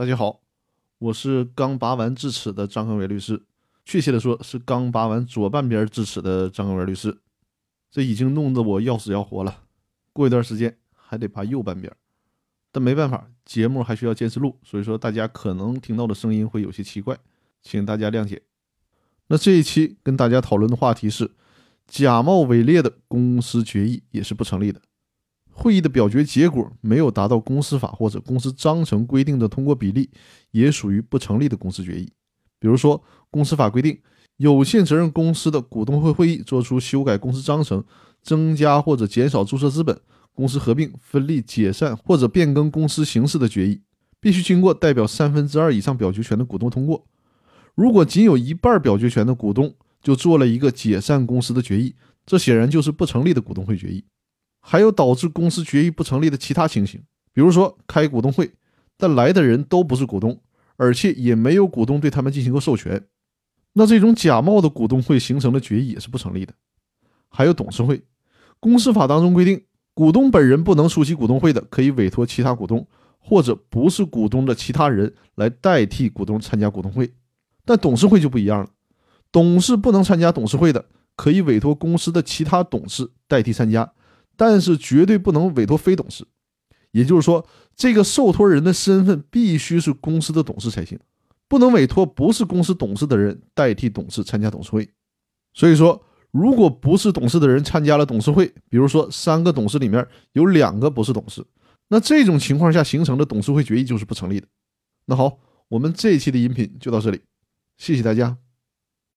大家好，我是刚拔完智齿的张恒伟律师，确切的说是刚拔完左半边智齿的张恒伟律师。这已经弄得我要死要活了，过一段时间还得拔右半边，但没办法，节目还需要坚持录，所以说大家可能听到的声音会有些奇怪，请大家谅解。那这一期跟大家讨论的话题是，假冒伪劣的公司决议也是不成立的。会议的表决结果没有达到公司法或者公司章程规定的通过比例，也属于不成立的公司决议。比如说，公司法规定，有限责任公司的股东会会议作出修改公司章程、增加或者减少注册资本、公司合并、分立、解散或者变更公司形式的决议，必须经过代表三分之二以上表决权的股东通过。如果仅有一半表决权的股东就做了一个解散公司的决议，这显然就是不成立的股东会决议。还有导致公司决议不成立的其他情形，比如说开股东会，但来的人都不是股东，而且也没有股东对他们进行过授权，那这种假冒的股东会形成的决议也是不成立的。还有董事会，公司法当中规定，股东本人不能出席股东会的，可以委托其他股东或者不是股东的其他人来代替股东参加股东会，但董事会就不一样了，董事不能参加董事会的，可以委托公司的其他董事代替参加。但是绝对不能委托非董事，也就是说，这个受托人的身份必须是公司的董事才行，不能委托不是公司董事的人代替董事参加董事会。所以说，如果不是董事的人参加了董事会，比如说三个董事里面有两个不是董事，那这种情况下形成的董事会决议就是不成立的。那好，我们这一期的音频就到这里，谢谢大家。